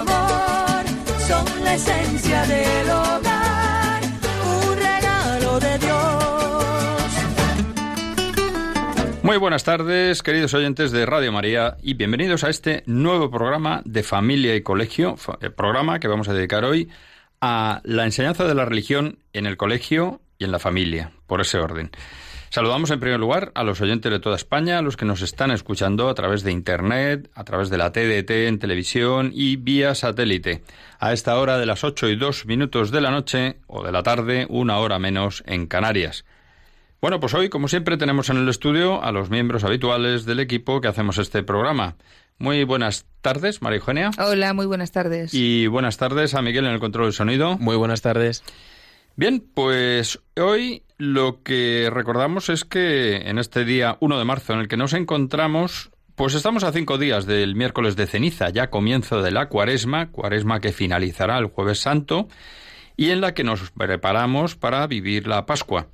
amor. Son la esencia del hogar, un regalo de Dios. Muy buenas tardes, queridos oyentes de Radio María, y bienvenidos a este nuevo programa de Familia y Colegio, eh, programa que vamos a dedicar hoy a la enseñanza de la religión en el colegio y en la familia, por ese orden. Saludamos en primer lugar a los oyentes de toda España, a los que nos están escuchando a través de Internet, a través de la TDT en televisión y vía satélite. A esta hora de las 8 y 2 minutos de la noche o de la tarde, una hora menos en Canarias. Bueno, pues hoy, como siempre, tenemos en el estudio a los miembros habituales del equipo que hacemos este programa. Muy buenas tardes, María Eugenia. Hola, muy buenas tardes. Y buenas tardes a Miguel en el control del sonido. Muy buenas tardes. Bien, pues hoy lo que recordamos es que en este día 1 de marzo en el que nos encontramos, pues estamos a cinco días del miércoles de ceniza, ya comienzo de la cuaresma, cuaresma que finalizará el jueves santo y en la que nos preparamos para vivir la Pascua.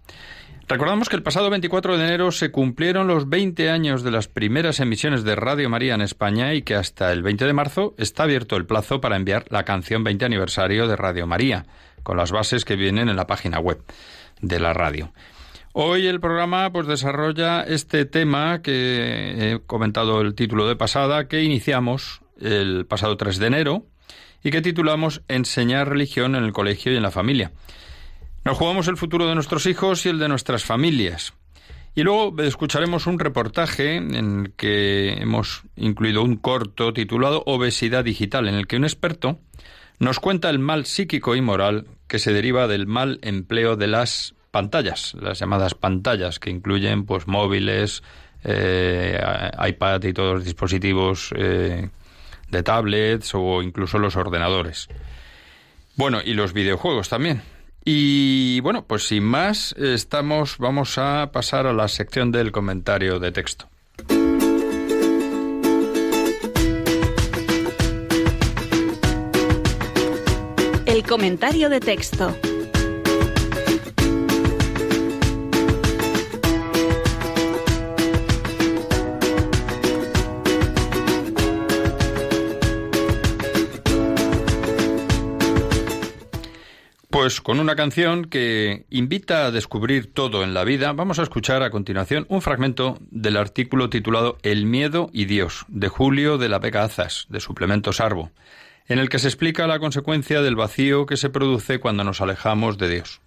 Recordamos que el pasado 24 de enero se cumplieron los 20 años de las primeras emisiones de Radio María en España y que hasta el 20 de marzo está abierto el plazo para enviar la canción 20 aniversario de Radio María, con las bases que vienen en la página web de la radio. Hoy el programa pues desarrolla este tema que he comentado el título de pasada que iniciamos el pasado 3 de enero y que titulamos Enseñar religión en el colegio y en la familia. Nos jugamos el futuro de nuestros hijos y el de nuestras familias. Y luego escucharemos un reportaje en el que hemos incluido un corto titulado Obesidad digital, en el que un experto nos cuenta el mal psíquico y moral que se deriva del mal empleo de las pantallas, las llamadas pantallas, que incluyen pues móviles, eh, iPad y todos los dispositivos eh, de tablets o incluso los ordenadores. Bueno, y los videojuegos también. Y bueno, pues sin más, estamos, vamos a pasar a la sección del comentario de texto. Comentario de texto. Pues con una canción que invita a descubrir todo en la vida, vamos a escuchar a continuación un fragmento del artículo titulado El miedo y Dios, de Julio de la Vega Azas, de Suplemento Sarbo, en el que se explica la consecuencia del vacío que se produce cuando nos alejamos de Dios.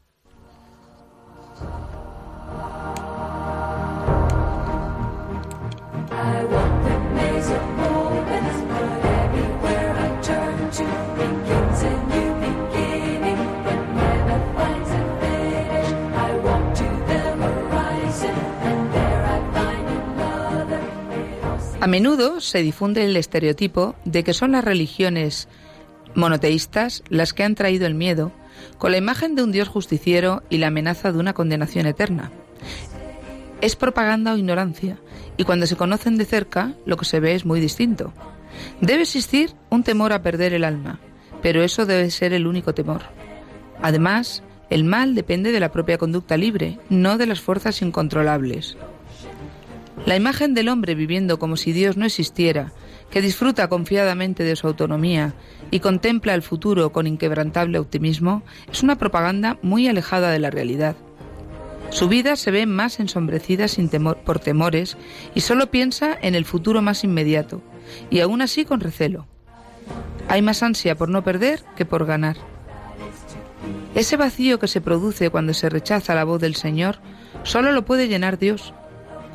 A menudo se difunde el estereotipo de que son las religiones monoteístas las que han traído el miedo, con la imagen de un Dios justiciero y la amenaza de una condenación eterna. Es propaganda o ignorancia, y cuando se conocen de cerca, lo que se ve es muy distinto. Debe existir un temor a perder el alma, pero eso debe ser el único temor. Además, el mal depende de la propia conducta libre, no de las fuerzas incontrolables. La imagen del hombre viviendo como si Dios no existiera, que disfruta confiadamente de su autonomía y contempla el futuro con inquebrantable optimismo, es una propaganda muy alejada de la realidad. Su vida se ve más ensombrecida por temores y solo piensa en el futuro más inmediato, y aún así con recelo. Hay más ansia por no perder que por ganar. Ese vacío que se produce cuando se rechaza la voz del Señor solo lo puede llenar Dios.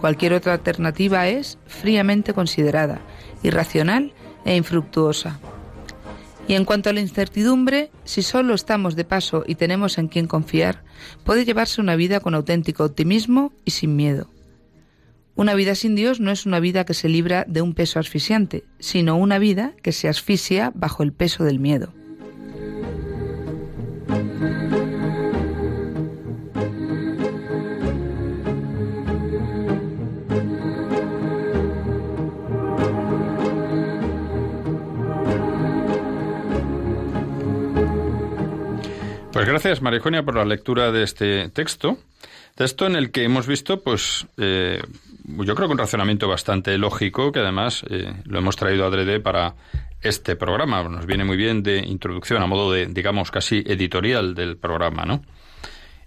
Cualquier otra alternativa es fríamente considerada, irracional e infructuosa. Y en cuanto a la incertidumbre, si solo estamos de paso y tenemos en quien confiar, puede llevarse una vida con auténtico optimismo y sin miedo. Una vida sin Dios no es una vida que se libra de un peso asfixiante, sino una vida que se asfixia bajo el peso del miedo. Pues gracias, Marijonia, por la lectura de este texto. Texto en el que hemos visto, pues, eh, yo creo que un razonamiento bastante lógico, que además eh, lo hemos traído adrede para este programa. Nos viene muy bien de introducción, a modo de, digamos, casi editorial del programa, ¿no?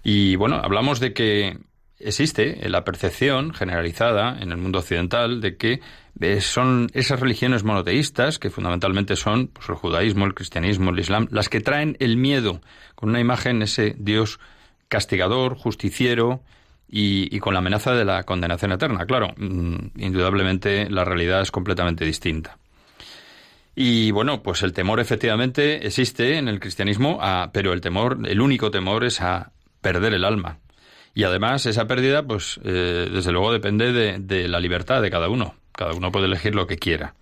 Y bueno, hablamos de que existe la percepción generalizada en el mundo occidental de que eh, son esas religiones monoteístas, que fundamentalmente son pues, el judaísmo, el cristianismo, el islam, las que traen el miedo con una imagen, ese Dios castigador, justiciero y, con la amenaza de la condenación eterna. Claro, mm, indudablemente la realidad es completamente distinta. Y bueno, pues el temor efectivamente existe en el cristianismo, pero el temor, el único temor es a perder el alma. Y además esa pérdida, pues eh, desde luego depende de la libertad de cada uno. Cada uno puede elegir lo que quiera.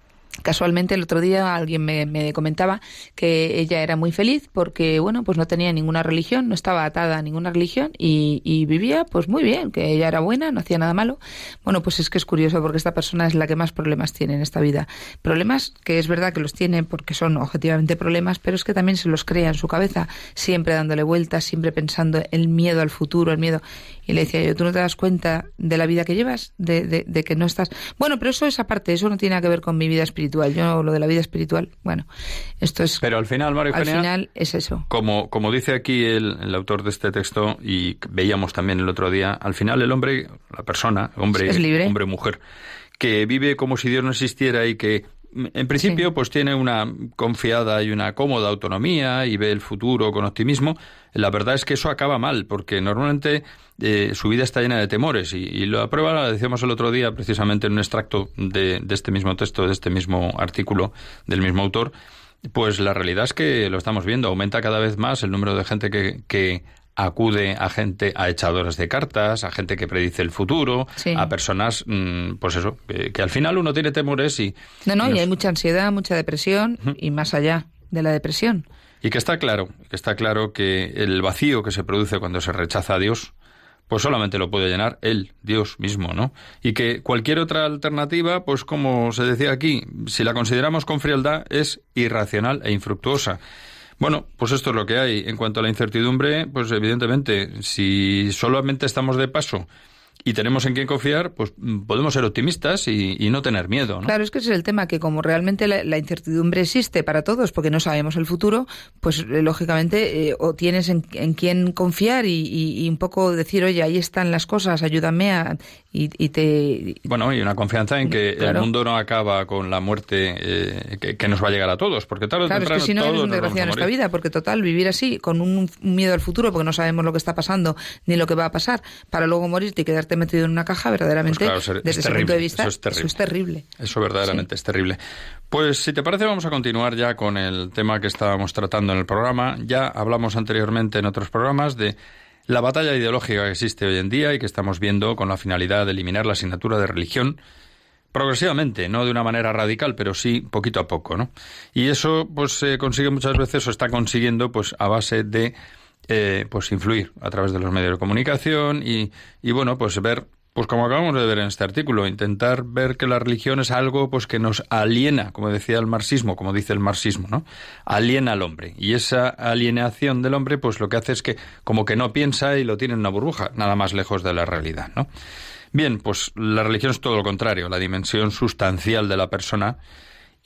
Casualmente el otro día alguien me, comentaba que ella era muy feliz porque, bueno, pues no tenía ninguna religión, no estaba atada a ninguna religión y, vivía pues muy bien, que ella era buena, no hacía nada malo. Bueno, pues es que es curioso porque esta persona es la que más problemas tiene en esta vida. Problemas que es verdad que los tiene porque son objetivamente problemas, pero es que también se los crea en su cabeza, siempre dándole vueltas, siempre pensando el miedo al futuro, el miedo. Y le decía yo, ¿tú no te das cuenta de la vida que llevas? De, de que no estás... Bueno, pero eso es aparte, eso no tiene nada que ver con mi vida espiritual yo lo de la vida espiritual, bueno, esto es... Pero al final, Mario Al final es eso. Como, como dice aquí el, autor de este texto, y veíamos también el otro día, al final el hombre, la persona, hombre, hombre mujer, que vive como si Dios no existiera y que en principio, pues tiene una confiada y una cómoda autonomía y ve el futuro con optimismo. La verdad es que eso acaba mal, porque normalmente eh, su vida está llena de temores. Y, la prueba la decíamos el otro día, precisamente en un extracto de, de este mismo texto, de este mismo artículo del mismo autor. Pues la realidad es que lo estamos viendo, aumenta cada vez más el número de gente que, que acude a gente, a echadoras de cartas, a gente que predice el futuro, a personas, mm, pues eso, que, al final uno tiene temores y... No, no, y, hay mucha ansiedad, mucha depresión y más allá de la depresión. Y que está claro, que está claro que el vacío que se produce cuando se rechaza a Dios, pues solamente lo puede llenar Él, Dios mismo, ¿no? Y que cualquier otra alternativa, pues como se decía aquí, si la consideramos con frialdad, es irracional e infructuosa. Bueno, pues esto es lo que hay. En cuanto a la incertidumbre, pues evidentemente, si solamente estamos de paso y tenemos en quién confiar, pues mm, podemos ser optimistas y, no tener miedo. Claro, es que ese es el tema, que como realmente la, incertidumbre existe para todos, porque no sabemos el futuro, pues eh, lógicamente eh, o tienes en, quién confiar y, un poco decir, oye, ahí están las cosas, ayúdame a... Y, te... Bueno, y una confianza en que el mundo no acaba con la muerte eh, que, nos va a llegar a todos, porque tal claro, es que si no eres un desgraciado en esta vida, porque total, vivir así, con un, un miedo al futuro, porque no sabemos lo que está pasando ni lo que va a pasar, para luego morirte y quedarte metido en una caja, verdaderamente, pues desde ese punto de vista, eso es terrible. Eso, verdaderamente es terrible. Pues si te parece, vamos a continuar ya con el tema que estábamos tratando en el programa. Ya hablamos anteriormente en otros programas de la batalla ideológica que existe hoy en día y que estamos viendo con la finalidad de eliminar la asignatura de religión progresivamente, no de una manera radical, pero sí poquito a poco, ¿no? Y eso pues se consigue muchas veces o está consiguiendo pues a base de eh, pues influir a través de los medios de comunicación y, y bueno, pues ver pues como acabamos de ver en este artículo, intentar ver que la religión es algo pues que nos aliena, como decía el marxismo, como dice el marxismo, ¿no? Aliena al hombre. Y esa alienación del hombre, pues lo que hace es que como que no piensa y lo tiene en una burbuja, nada más lejos de la realidad, ¿no? Bien, pues la religión es todo lo contrario, la dimensión sustancial de la persona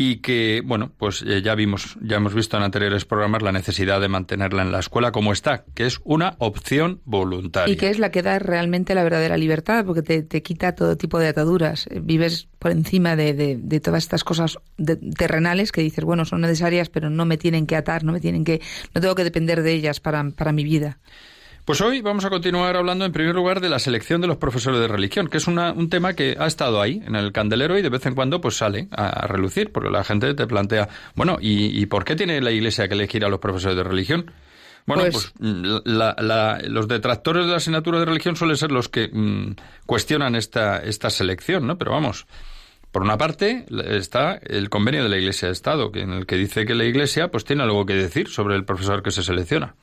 y que, bueno, pues eh, ya vimos, ya hemos visto en anteriores programas la necesidad de mantenerla en la escuela como está, que es una opción voluntaria. Y que es la que da realmente la verdadera libertad, porque te, quita todo tipo de ataduras. Vives por encima de, de, todas estas cosas terrenales que dices, bueno, son necesarias, pero no me tienen que atar, no me tienen que, no tengo que depender de ellas para, para mi vida. Pues hoy vamos a continuar hablando en primer lugar de la selección de los profesores de religión, que es un tema que ha estado ahí en el candelero y de vez en cuando pues sale a, relucir, porque la gente te plantea, bueno, ¿y, por qué tiene la Iglesia que elegir a los profesores de religión? Bueno, pues, pues los detractores de la asignatura de religión suelen ser los que mm, cuestionan esta, esta selección, ¿no? Pero vamos, por una parte está el convenio de la Iglesia de Estado, que en el que dice que la Iglesia pues tiene algo que decir sobre el profesor que se selecciona.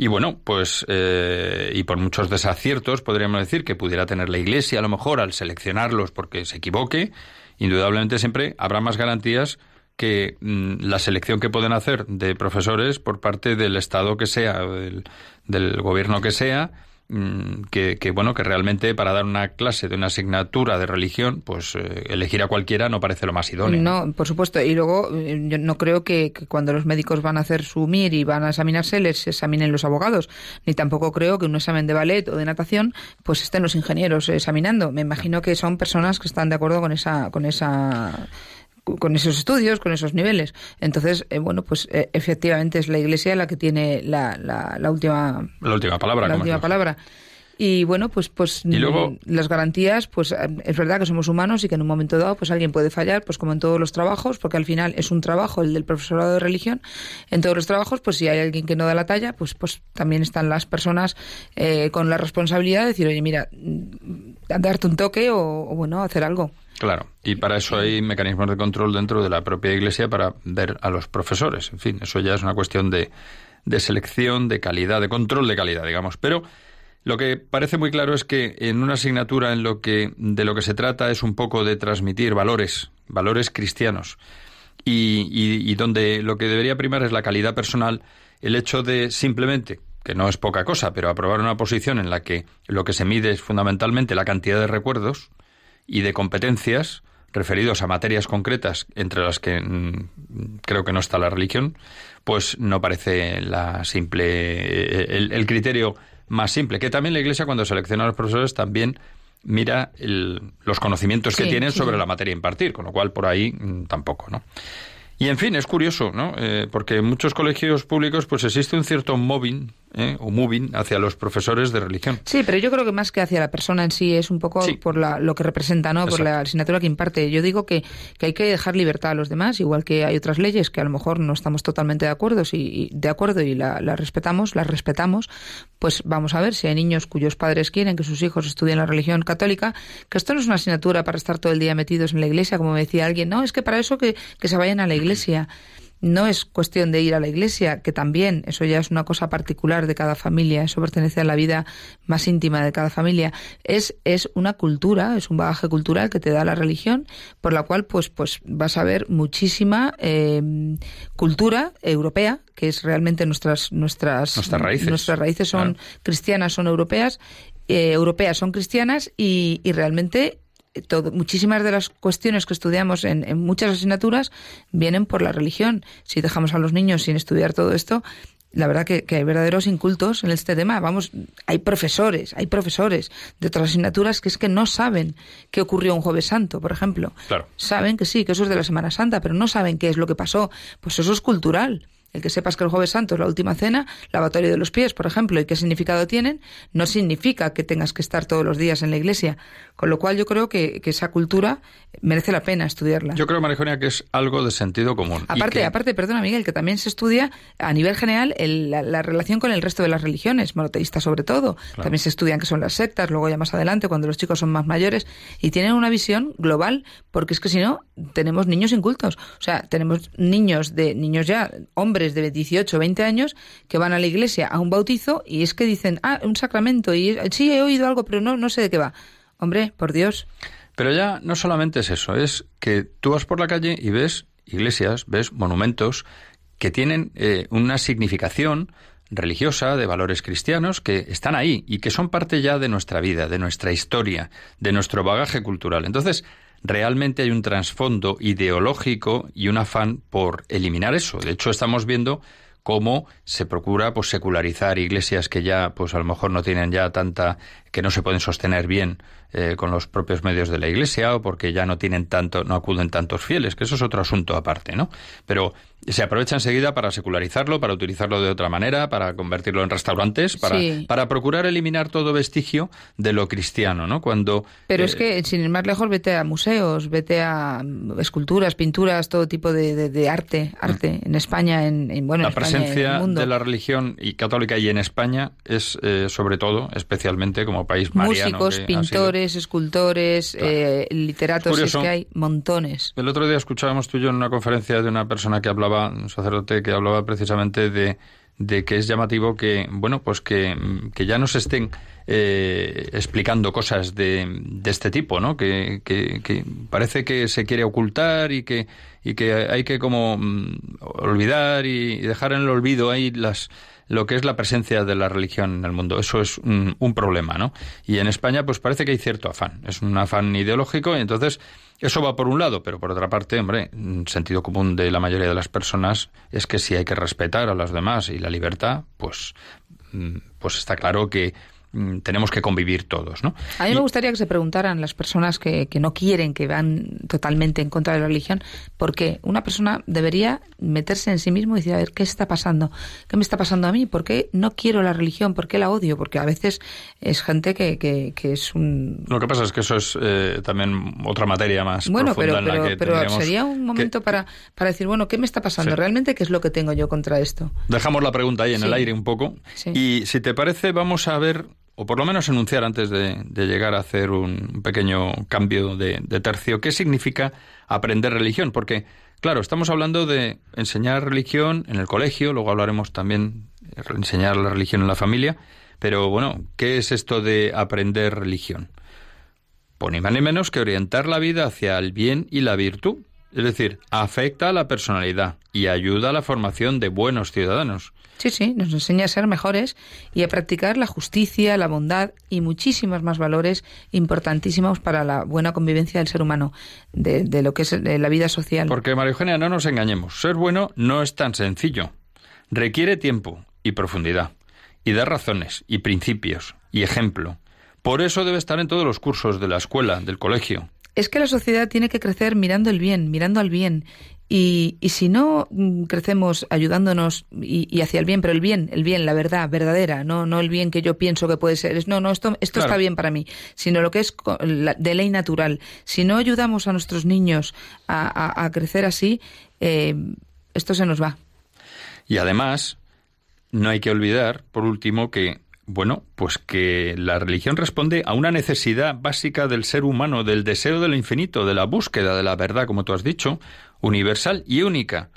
Y bueno, pues, eh, y por muchos desaciertos podríamos decir que pudiera tener la Iglesia a lo mejor al seleccionarlos porque se equivoque, indudablemente siempre habrá más garantías que mm, la selección que pueden hacer de profesores por parte del Estado que sea, del, del gobierno que sea, Mm, que, bueno que realmente para dar una clase de una asignatura de religión pues eh, elegir a cualquiera no parece lo más idóneo. No por supuesto. Y luego eh, yo no creo que, cuando los médicos van a hacer su MIR y van a examinarse les examinen los abogados. Ni tampoco creo que un examen de ballet o de natación pues estén los ingenieros examinando. Me imagino que son personas que están de acuerdo con esa con esa con esos estudios, con esos niveles. Entonces, eh, bueno, pues eh, efectivamente es la Iglesia la que tiene la, la, última la última palabra. La última palabra. Y bueno, pues, pues las garantías, pues eh, es verdad que somos humanos y que en un momento dado, pues alguien puede fallar, pues como en todos los trabajos, porque al final es un trabajo el del profesorado de religión. En todos los trabajos, pues si hay alguien que no da la talla, pues, pues también están las personas con la responsabilidad de decir, oye, mira, mm, darte un toque o, o bueno, hacer algo. Claro, y para eso hay mecanismos de control dentro de la propia Iglesia para ver a los profesores. En fin, eso ya es una cuestión de, de selección, de calidad, de control de calidad, digamos. Pero lo que parece muy claro es que en una asignatura en lo que de lo que se trata es un poco de transmitir valores, valores cristianos, y, y, y donde lo que debería primar es la calidad personal, el hecho de simplemente que no es poca cosa, pero aprobar una posición en la que lo que se mide es fundamentalmente la cantidad de recuerdos, y de competencias referidos a materias concretas entre las que mm, creo que no está la religión, pues no parece la simple el, criterio más simple. Que también la Iglesia cuando selecciona a los profesores también mira los conocimientos que tienen sobre la materia impartir, con lo cual por ahí mm, tampoco, ¿no? Y en fin, es curioso, ¿no? Eh, porque en muchos colegios públicos pues existe un cierto mobbing ¿eh? o moving hacia los profesores de religión. Sí, pero yo creo que más que hacia la persona en sí es un poco por la, lo que representa, ¿no? Por la asignatura que imparte. Yo digo que, que, hay que dejar libertad a los demás, igual que hay otras leyes que a lo mejor no estamos totalmente de acuerdo, y, de acuerdo y las la respetamos, las respetamos, pues vamos a ver si hay niños cuyos padres quieren que sus hijos estudien la religión católica, que esto no es una asignatura para estar todo el día metidos en la iglesia, como me decía alguien, no, es que para eso que, que se vayan a la iglesia. No es cuestión de ir a la iglesia, que también, eso ya es una cosa particular de cada familia, eso pertenece a la vida más íntima de cada familia. Es, es una cultura, es un bagaje cultural que te da la religión, por la cual pues, pues vas a ver muchísima eh, cultura europea, que es realmente nuestras, nuestras, nuestras raíces. Nuestras raíces son cristianas, son europeas, eh, europeas son cristianas y, y realmente muchísimas de las cuestiones que estudiamos en, muchas asignaturas vienen por la religión. Si dejamos a los niños sin estudiar todo esto, la verdad que, hay verdaderos incultos en este tema. Vamos, hay profesores, hay profesores de otras asignaturas que es que no saben qué ocurrió un jueves santo, por ejemplo. Saben que sí, que eso es de la Semana Santa, pero no saben qué es lo que pasó. Pues eso es cultural. El que sepas que el jueves santo es la última cena, lavatorio de los pies, por ejemplo, y qué significado tienen, no significa que tengas que estar todos los días en la iglesia. Con lo cual yo creo que, esa cultura merece la pena estudiarla. Yo creo, Marijonia, que es algo de sentido común. Aparte, aparte, perdona Miguel, que también se estudia a nivel general la, relación con el resto de las religiones, monoteístas sobre todo. También se estudian que son las sectas, luego ya más adelante, cuando los chicos son más mayores, y tienen una visión global, porque es que si no, tenemos niños incultos. O sea, tenemos niños de niños ya, hombres, de 18 20 años que van a la iglesia a un bautizo y es que dicen, ah, un sacramento, y sí, he oído algo, pero no, no sé de qué va. Hombre, por Dios. Pero ya no solamente es eso, es que tú vas por la calle y ves iglesias, ves monumentos que tienen eh, una significación religiosa, de valores cristianos, que están ahí y que son parte ya de nuestra vida, de nuestra historia, de nuestro bagaje cultural. Entonces, realmente hay un trasfondo ideológico y un afán por eliminar eso. De hecho, estamos viendo cómo se procura pues secularizar iglesias que ya pues a lo mejor no tienen ya tanta que no se pueden sostener bien eh, con los propios medios de la iglesia o porque ya no tienen tanto no acuden tantos fieles que eso es otro asunto aparte no pero se aprovecha enseguida para secularizarlo, para utilizarlo de otra manera, para convertirlo en restaurantes, para, para procurar eliminar todo vestigio de lo cristiano, ¿no? Cuando Pero es eh, que, sin ir más lejos, vete a museos, vete a esculturas, pinturas, todo tipo de, arte, arte en España, en, bueno, la presencia de la religión y católica y en España es eh, sobre todo, especialmente como país mariano. Músicos, pintores, escultores, eh, literatos, es que hay montones. El otro día escuchábamos tú y yo en una conferencia de una persona que hablaba un sacerdote que hablaba precisamente de, de que es llamativo que, bueno, pues que, que ya no se estén eh, explicando cosas de, de, este tipo, ¿no? Que, que, parece que se quiere ocultar y que, y que hay que como mm, olvidar y dejar en el olvido ahí las lo que es la presencia de la religión en el mundo. Eso es un, problema, ¿no? Y en España, pues parece que hay cierto afán. Es un afán ideológico y entonces eso va por un lado, pero por otra parte, hombre, sentido común de la mayoría de las personas es que si hay que respetar a las demás y la libertad, pues, mm, pues está claro que tenemos que convivir todos. ¿no? A mí me gustaría que se preguntaran las personas que, que, no quieren, que van totalmente en contra de la religión, por qué una persona debería meterse en sí mismo y decir, a ver, ¿qué está pasando? ¿Qué me está pasando a mí? ¿Por qué no quiero la religión? ¿Por qué la odio? Porque a veces es gente que, que, que es un... Lo que pasa es que eso es eh, también otra materia más bueno, profunda pero, en la que pero sería un momento para, para decir, bueno, ¿qué me está pasando? ¿Realmente qué es lo que tengo yo contra esto? Dejamos la pregunta ahí en el aire un poco. Y si te parece, vamos a ver o por lo menos enunciar antes de, llegar a hacer un pequeño cambio de, tercio, ¿qué significa aprender religión? Porque, claro, estamos hablando de enseñar religión en el colegio, luego hablaremos también de enseñar la religión en la familia, pero bueno, ¿qué es esto de aprender religión? Pues ni más ni menos que orientar la vida hacia el bien y la virtud, es decir, afecta a la personalidad y ayuda a la formación de buenos ciudadanos. Sí, sí, nos enseña a ser mejores y a practicar la justicia, la bondad y muchísimos más valores importantísimos para la buena convivencia del ser humano, de, lo que es la vida social. Porque, María Eugenia, no nos engañemos, ser bueno no es tan sencillo. Requiere tiempo y profundidad, y da razones, y principios, y ejemplo. Por eso debe estar en todos los cursos de la escuela, del colegio. Es que la sociedad tiene que crecer mirando el bien, mirando al bien, y, y, si no mm, crecemos ayudándonos y, hacia el bien, pero el bien, el bien, la verdad verdadera, no, no el bien que yo pienso que puede ser, es, no, no, esto, esto está bien para mí, sino lo que es de ley natural. Si no ayudamos a nuestros niños a, a, crecer así, eh, esto se nos va. Y además, no hay que olvidar, por último, que bueno, pues que la religión responde a una necesidad básica del ser humano, del deseo de lo infinito, de la búsqueda de la verdad, como tú has dicho, universal y única,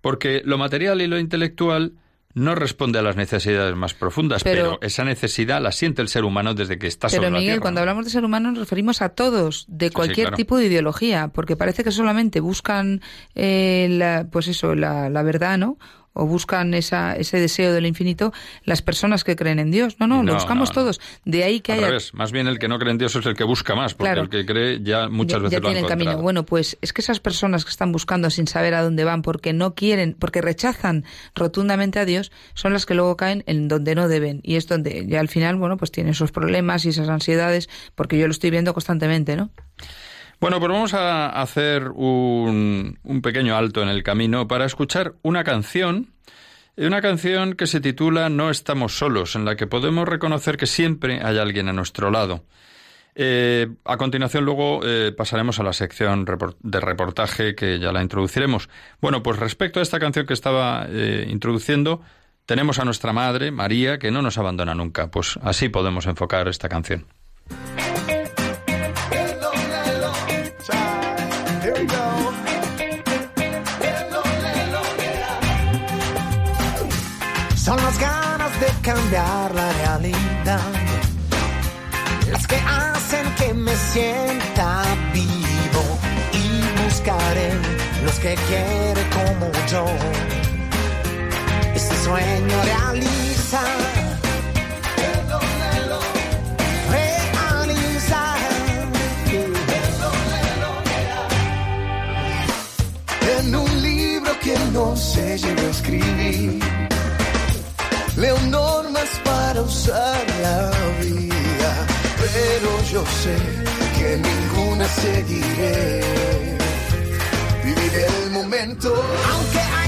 porque lo material y lo intelectual no responde a las necesidades más profundas, pero, esa necesidad la siente el ser humano desde que está pero sobre Miguel, cuando hablamos de ser humano nos referimos a todos, de cualquier tipo de ideología, porque parece que solamente buscan, eh, la, pues eso, la, la verdad, ¿no? O buscan esa, ese deseo del infinito las personas que creen en Dios. No, no, lo buscamos todos. De ahí que Al más bien el que no cree en Dios es el que busca más, porque el que cree ya muchas veces ya lo camino. Bueno, pues es que esas personas que están buscando sin saber a dónde van, porque no quieren, porque rechazan rotundamente a Dios, son las que luego caen en donde no deben. Y es donde ya al final, bueno, pues tienen esos problemas y esas ansiedades, porque yo lo estoy viendo constantemente, ¿no? Bueno, pues vamos a hacer un, pequeño alto en el camino para escuchar una canción, una canción que se titula No estamos solos, en la que podemos reconocer que siempre hay alguien a nuestro lado. Eh, a continuación luego eh, pasaremos a la sección de reportaje que ya la introduciremos. Bueno, pues respecto a esta canción que estaba eh, introduciendo, tenemos a nuestra madre, María, que no nos abandona nunca. Pues así podemos enfocar esta canción. cambiar la realidad. Las que hacen que me sienta vivo y buscaré los que quiere como yo. Este sueño realiza. Realiza. En un libro que no se llegó a escribir. Leonor usar la vida, pero yo sé que ninguna seguiré. Viviré el momento, aunque hay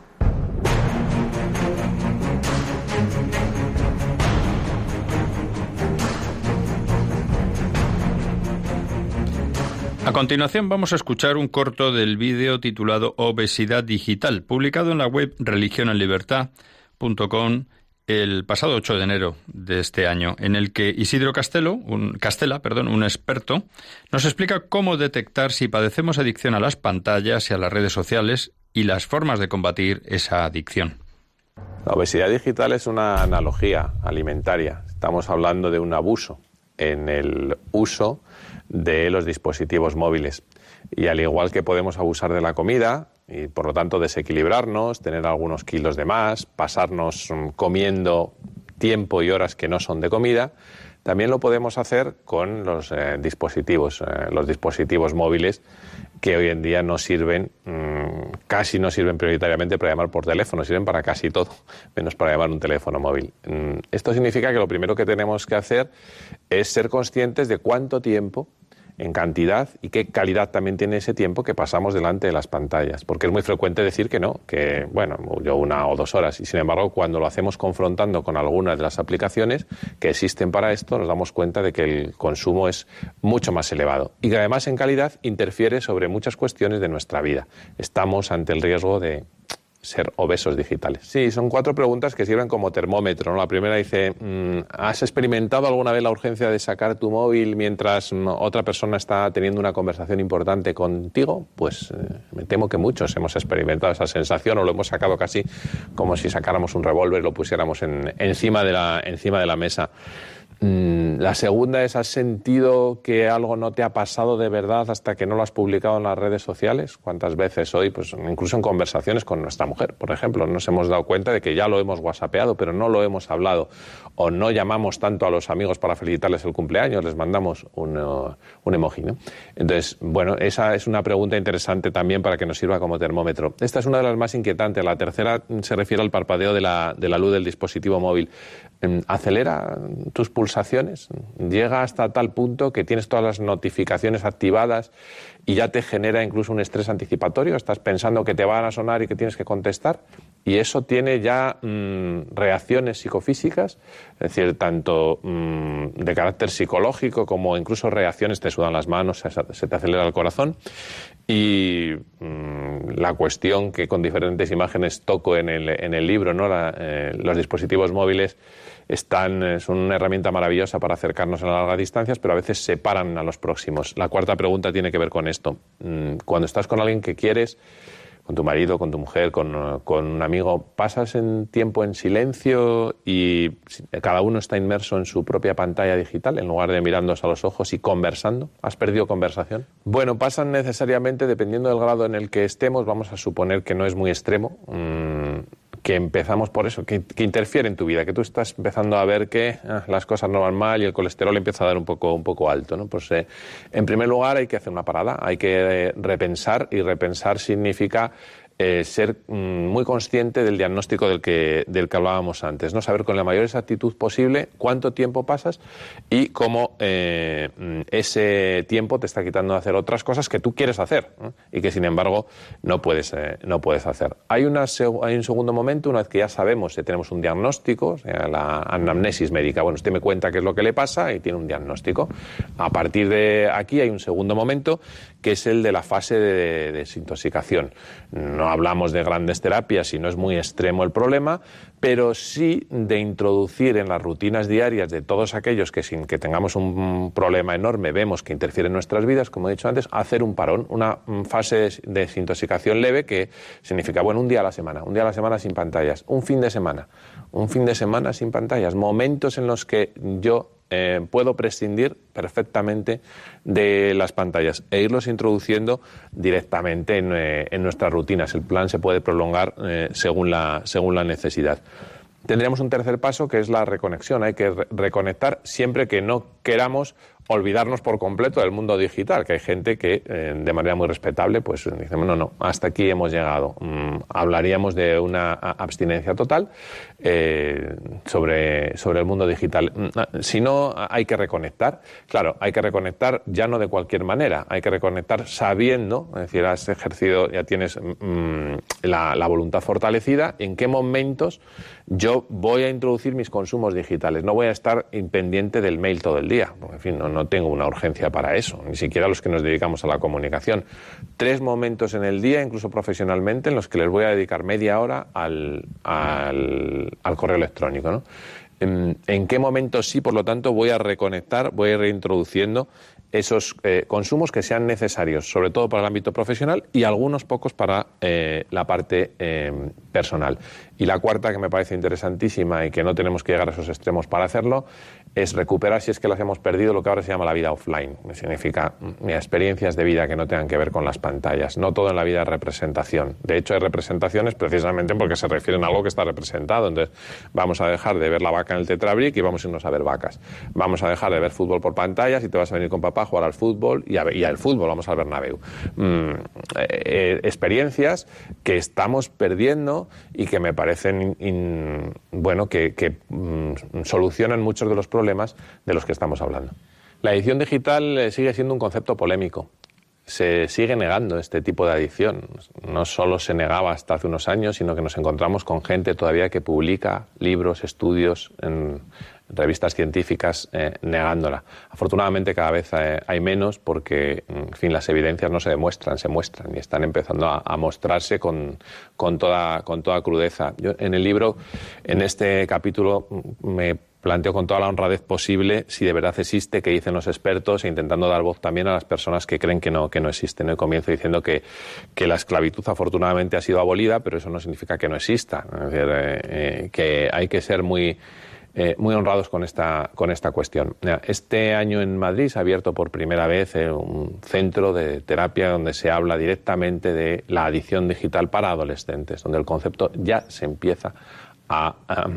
A continuación vamos a escuchar un corto del vídeo titulado Obesidad Digital, publicado en la web religionenlibertad.com el pasado 8 de enero de este año, en el que Isidro Castelo, un, Castela, perdón, un experto, nos explica cómo detectar si padecemos adicción a las pantallas y a las redes sociales y las formas de combatir esa adicción. La obesidad digital es una analogía alimentaria. Estamos hablando de un abuso en el uso de los dispositivos móviles. Y al igual que podemos abusar de la comida y por lo tanto desequilibrarnos, tener algunos kilos de más, pasarnos mm, comiendo tiempo y horas que no son de comida, también lo podemos hacer con los eh, dispositivos, eh, los dispositivos móviles que hoy en día no sirven, mmm, casi no sirven prioritariamente para llamar por teléfono, sirven para casi todo, menos para llamar un teléfono móvil. Mm, esto significa que lo primero que tenemos que hacer es ser conscientes de cuánto tiempo en cantidad y qué calidad también tiene ese tiempo que pasamos delante de las pantallas. Porque es muy frecuente decir que no, que bueno, yo una o dos horas. Y sin embargo, cuando lo hacemos confrontando con algunas de las aplicaciones que existen para esto, nos damos cuenta de que el consumo es mucho más elevado. Y que además en calidad interfiere sobre muchas cuestiones de nuestra vida. Estamos ante el riesgo de ser obesos digitales? Sí, son cuatro preguntas que sirven como termómetro. La primera dice, mm, ¿has experimentado alguna vez la urgencia de sacar tu móvil mientras mm, otra persona está teniendo una conversación importante contigo? Pues eh, me temo que muchos hemos experimentado esa sensación o lo hemos sacado casi como si sacáramos un revólver y lo pusiéramos en, encima, de la, encima de la mesa. Mm, La segunda es, ¿has sentido que algo no te ha pasado de verdad hasta que no lo has publicado en las redes sociales? ¿Cuántas veces hoy, pues incluso en conversaciones con nuestra mujer, por ejemplo, nos hemos dado cuenta de que ya lo hemos whatsappeado, pero no lo hemos hablado? O no llamamos tanto a los amigos para felicitarles el cumpleaños, les mandamos un, un emoji, ¿no? Entonces, bueno, esa es una pregunta interesante también para que nos sirva como termómetro. Esta es una de las más inquietantes. La tercera se refiere al parpadeo de la, de la luz del dispositivo móvil. Em, Acelera tus pulsaciones, llega hasta tal punto que tienes todas las notificaciones activadas y ya te genera incluso un estrés anticipatorio, estás pensando que te van a sonar y que tienes que contestar. Y eso tiene ya mmm, reacciones psicofísicas, es decir, tanto mmm, de carácter psicológico como incluso reacciones, te sudan las manos, se, te acelera el corazón. Y mmm, la cuestión que con diferentes imágenes toco en el, en el libro, ¿no? La, eh, los dispositivos móviles están, eh, son una herramienta maravillosa para acercarnos a largas distancias, pero a veces separan a los próximos. La cuarta pregunta tiene que ver con esto. Mm, Cuando estás con alguien que quieres, con tu marido, con tu mujer, con, un amigo, pasas en tiempo en silencio y cada uno está inmerso en su propia pantalla digital en lugar de mirándonos a los ojos y conversando. ¿Has perdido conversación? Bueno, pasan necesariamente, dependiendo del grado en el que estemos, vamos a suponer que no es muy extremo. Mm, que empezamos por eso, que, interfiere en tu vida, que tú estás empezando a ver que ah, las cosas no van mal y el colesterol empieza a dar un poco, un poco alto. ¿no? Pues eh, en primer lugar hay que hacer una parada, hay que eh, repensar y repensar significa eh, ser mm, muy consciente del diagnóstico del que, del que hablábamos antes, ¿no? saber con la mayor exactitud posible cuánto tiempo pasas y cómo eh, mm, ese tiempo te está quitando de hacer otras cosas que tú quieres hacer y que sin embargo no puedes, eh, no puedes hacer. Hay, un segundo momento, una vez que ya sabemos que tenemos un diagnóstico, la anamnesis médica, bueno, usted me cuenta qué es lo que le pasa y tiene un diagnóstico. A partir de aquí hay un segundo momento que es el de la fase de desintoxicación. Hablamos de grandes terapias y no es muy extremo el problema, pero sí de introducir en las rutinas diarias de todos aquellos que sin que tengamos un problema enorme vemos que interfiere en nuestras vidas, como he dicho antes, hacer un parón, una fase de desintoxicación leve que significa, bueno, un día a la semana, un día a la semana sin pantallas, un fin de semana, un fin de semana sin pantallas, momentos en los que yo eh, puedo prescindir perfectamente de las pantallas e irlos introduciendo directamente en, eh, nuestras rutinas. El plan se puede prolongar eh, según, la, según la necesidad. Tendríamos un tercer paso que es la reconexión. Hay que reconectar siempre que no queramos olvidarnos por completo del mundo digital, que hay gente que eh, de manera muy respetable pues dice, no, no, hasta aquí hemos llegado. Mm, hablaríamos de una abstinencia total eh, sobre, sobre el mundo digital. Mm, ah, si no, hay que reconectar. Claro, hay que reconectar ya no de cualquier manera, hay que reconectar sabiendo, es decir, has ejercido, ya tienes mm, la, la voluntad fortalecida, en qué momentos yo voy a introducir mis consumos digitales. No voy a estar pendiente del mail todo el día, porque, en fin, no, no tengo una urgencia para eso, ni siquiera los que nos dedicamos a la comunicación. Tres momentos en el día, incluso profesionalmente, en los que les voy a dedicar media hora al, al, correo electrónico. ¿En, ¿En, qué momentos sí, por lo tanto, voy a reconectar, voy a ir reintroduciendo esos eh, consumos que sean necesarios, sobre todo para el ámbito profesional y algunos pocos para eh, la parte eh, personal. Y la cuarta, que me parece interesantísima y que no tenemos que llegar a esos extremos para hacerlo, es recuperar, si es que las hemos perdido, lo que ahora se llama la vida offline. Significa mm, experiencias de vida que no tengan que ver con las pantallas. No todo en la vida es representación. De hecho, hay representaciones precisamente porque se refieren a algo que está representado. Entonces, vamos a dejar de ver la vaca en el tetrabric y vamos a irnos a ver vacas. Vamos a dejar de ver fútbol por pantallas y te vas a venir con papá a jugar al fútbol y, a, y al fútbol, vamos al Bernabéu. Mm, eh, eh, experiencias que estamos perdiendo y que me parecen, bueno, que, mm, solucionan muchos de los problemas de los que estamos hablando. La edición digital eh, sigue siendo un concepto polémico. Se sigue negando este tipo de adicción. No solo se negaba hasta hace unos años, sino que nos encontramos con gente todavía que publica libros, estudios en revistas científicas eh, negándola. Afortunadamente cada vez eh, hay, menos porque, en fin, las evidencias no se demuestran, se muestran y están empezando a, mostrarse con, con, toda, con toda crudeza. Yo en el libro, en este capítulo, me planteo con toda la honradez posible si de verdad existe, qué dicen los expertos, e intentando dar voz también a las personas que creen que no, que no existen. El comienzo diciendo que, que la esclavitud afortunadamente ha sido abolida, pero eso no significa que no exista. Es decir, eh, eh, que hay que ser muy, eh, muy honrados con esta, con esta cuestión. Este año en Madrid se ha abierto por primera vez un centro de terapia donde se habla directamente de la adicción digital para adolescentes, donde el concepto ya se empieza a a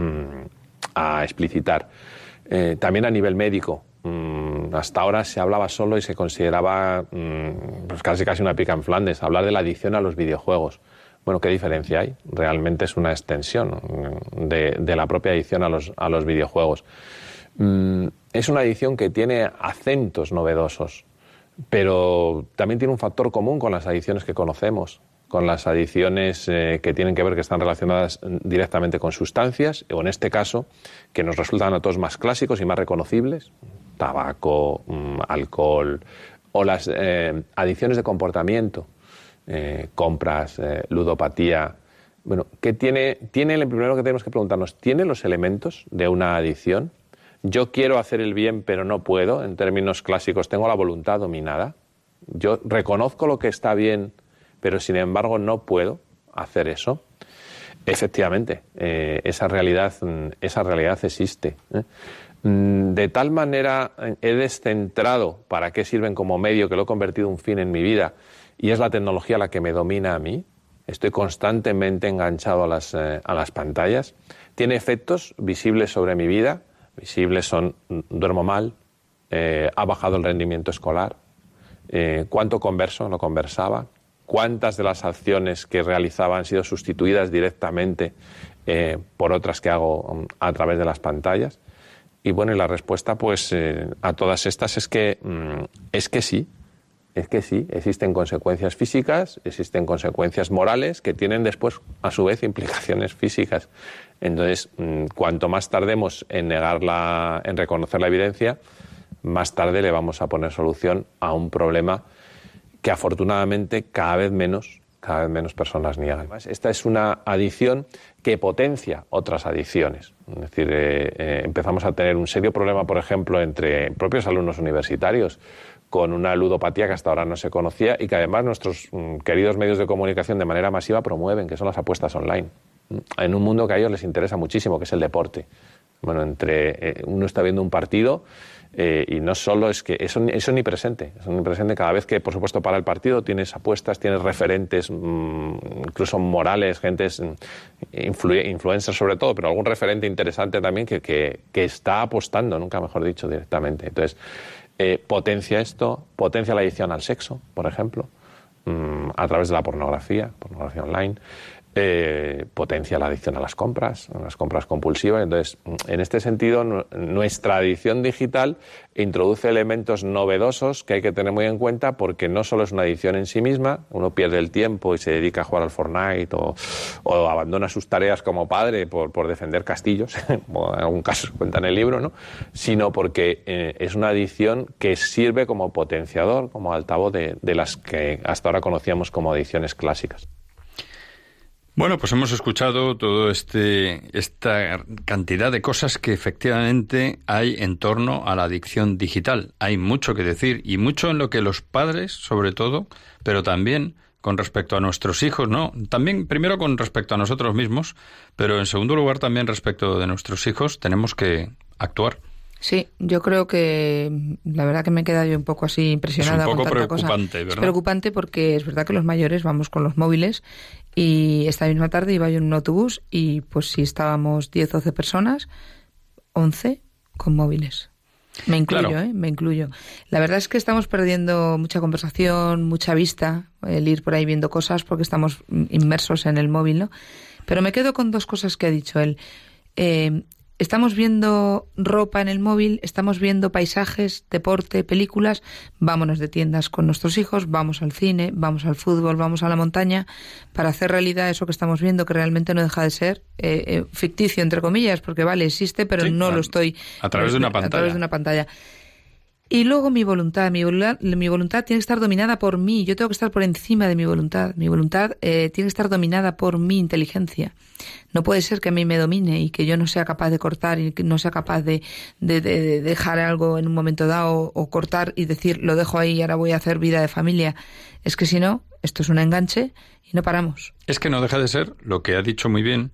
explicitar. Eh, también a nivel médico. Mm, hasta ahora se hablaba solo y se consideraba mm, pues casi casi una pica en Flandes, hablar de la adicción a los videojuegos. Bueno, ¿qué diferencia hay? Realmente es una extensión mm, de, la propia adicción a los, a los videojuegos. es una adicción que tiene acentos novedosos, pero también tiene un factor común con las adicciones que conocemos con las adicciones eh, que tienen que ver que están relacionadas directamente con sustancias, o en este caso, que nos resultan a todos más clásicos y más reconocibles, tabaco, mm, alcohol, o las eh, adicciones de comportamiento, eh, compras, ludopatía. Bueno, ¿qué tiene, tiene, el primero que tenemos que preguntarnos, ¿tiene los elementos de una adicción? Yo quiero hacer el bien, pero no puedo, en términos clásicos, tengo la voluntad dominada. Yo reconozco lo que está bien, pero sin embargo no puedo hacer eso. Efectivamente, eh, esa, realidad, esa realidad existe. ¿eh? Mm, de tal manera eh, he descentrado para qué sirven como medio que lo he convertido en un fin en mi vida y es la tecnología la que me domina a mí. Estoy constantemente enganchado a las, a las pantallas. Tiene efectos visibles sobre mi vida. Visibles son mm, duermo mal, ha bajado el rendimiento escolar, cuánto converso, no conversaba, cuántas de las acciones que realizaba han sido sustituidas directamente eh, por otras que hago um, a través de las pantallas. Y bueno, y la respuesta pues eh, a todas estas es que, mm, es que sí, es que sí, existen consecuencias físicas, existen consecuencias morales que tienen después, a su vez, implicaciones físicas. Entonces, mm, cuanto más tardemos en negarla, en reconocer la evidencia, más tarde le vamos a poner solución a un problema que afortunadamente cada vez menos cada vez menos personas niegan. Esta es una adicción que potencia otras adicciones. Es decir, eh, eh, empezamos a tener un serio problema, por ejemplo, entre propios alumnos universitarios con una ludopatía que hasta ahora no se conocía y que además nuestros mm, queridos medios de comunicación de manera masiva promueven, que son las apuestas online. En un mundo que a ellos les interesa muchísimo, que es el deporte. Bueno, entre eh, uno está viendo un partido eh, y no solo es que eso, eso ni presente, eso ni presente cada vez que, por supuesto, para el partido tienes apuestas, tienes referentes, mm, incluso morales, gentes, mm, influencers sobre todo, pero algún referente interesante también que, que, está apostando, nunca mejor dicho, directamente. Entonces, eh, potencia esto, potencia la adicción al sexo, por ejemplo, mm, a través de la pornografía, pornografía online. Eh, potencia la adicción a las compras, a las compras compulsivas. Entonces, en este sentido, nuestra adicción digital introduce elementos novedosos que hay que tener muy en cuenta porque no solo es una adicción en sí misma, uno pierde el tiempo y se dedica a jugar al Fortnite o, abandona sus tareas como padre por, defender castillos, como en algún caso se cuenta en el libro, ¿no? sino porque eh, es una adicción que sirve como potenciador, como altavoz de las que hasta ahora conocíamos como adicciones clásicas. Bueno, pues hemos escuchado todo este esta cantidad de cosas que efectivamente hay en torno a la adicción digital. Hay mucho que decir y mucho en lo que los padres, sobre todo, pero también con respecto a nuestros hijos, ¿no? También primero con respecto a nosotros mismos, pero en segundo lugar también respecto de nuestros hijos tenemos que actuar. Sí, yo creo que la verdad que me queda yo un poco así impresionada. Es un poco con tanta preocupante, ¿verdad? Es preocupante porque es verdad que los mayores vamos con los móviles y esta misma tarde iba yo en un autobús y pues si estábamos 10 o 12 personas, 11 con móviles. Me incluyo, ¿eh? Me incluyo. La verdad es que estamos perdiendo mucha conversación, mucha vista, el ir por ahí viendo cosas porque estamos inmersos en el móvil, ¿no? Pero me quedo con dos cosas que ha dicho él. Eh, Estamos viendo ropa en el móvil, estamos viendo paisajes, deporte, películas, vámonos de tiendas con nuestros hijos, vamos al cine, vamos al fútbol, vamos a la montaña, para hacer realidad eso que estamos viendo, que realmente no deja de ser eh, eh, ficticio, entre comillas, porque vale, existe, pero no lo estoy... A través de una pantalla. A través de una pantalla. Y luego mi voluntad, mi voluntad, mi voluntad tiene que estar dominada por mí, yo tengo que estar por encima de mi voluntad, mi voluntad eh, tiene que estar dominada por mi inteligencia. No puede ser que a mí me domine y que yo no sea capaz de cortar y que no sea capaz de, de, de dejar algo en un momento dado o cortar y decir lo dejo ahí y ahora voy a hacer vida de familia. Es que si no, esto es un enganche y no paramos. Es que no deja de ser lo que ha dicho muy bien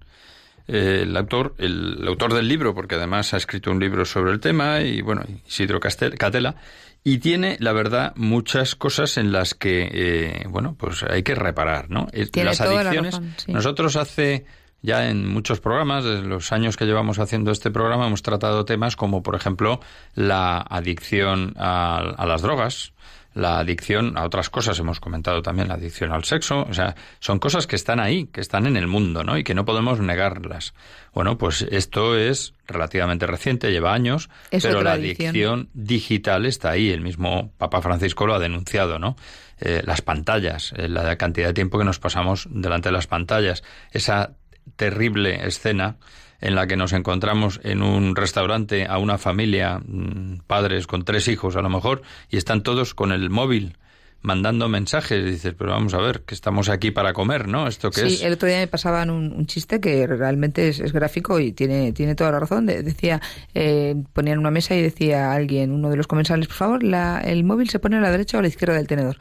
el autor, el, autor del libro, porque además ha escrito un libro sobre el tema, y bueno, Isidro Catela, y tiene, la verdad, muchas cosas en las que, eh, bueno, pues hay que reparar, ¿no? las adicciones. Nosotros hace ya en muchos programas, desde los años que llevamos haciendo este programa, hemos tratado temas como, por ejemplo, la adicción a las drogas, la adicción a otras cosas, hemos comentado también la adicción al sexo, o sea, son cosas que están ahí, que están en el mundo, ¿no? Y que no podemos negarlas. Bueno, pues esto es relativamente reciente, lleva años, pero la adicción. digital está ahí, el mismo Papa Francisco lo ha denunciado, ¿no? Eh, las pantallas, eh, la cantidad de tiempo que nos pasamos delante de las pantallas, esa terrible escena en la que nos encontramos en un restaurante a una familia, mm, padres con tres hijos a lo mejor, y están todos con el móvil mandando mensajes. Dices, pero vamos a ver, que estamos aquí para comer, ¿no? ¿Esto que sí, el otro día me pasaban un, chiste que realmente es, gráfico y tiene, tiene toda la razón. decía, eh, ponían una mesa y decía alguien, uno de los comensales, por favor, la, el móvil se pone a la derecha o a la izquierda del tenedor.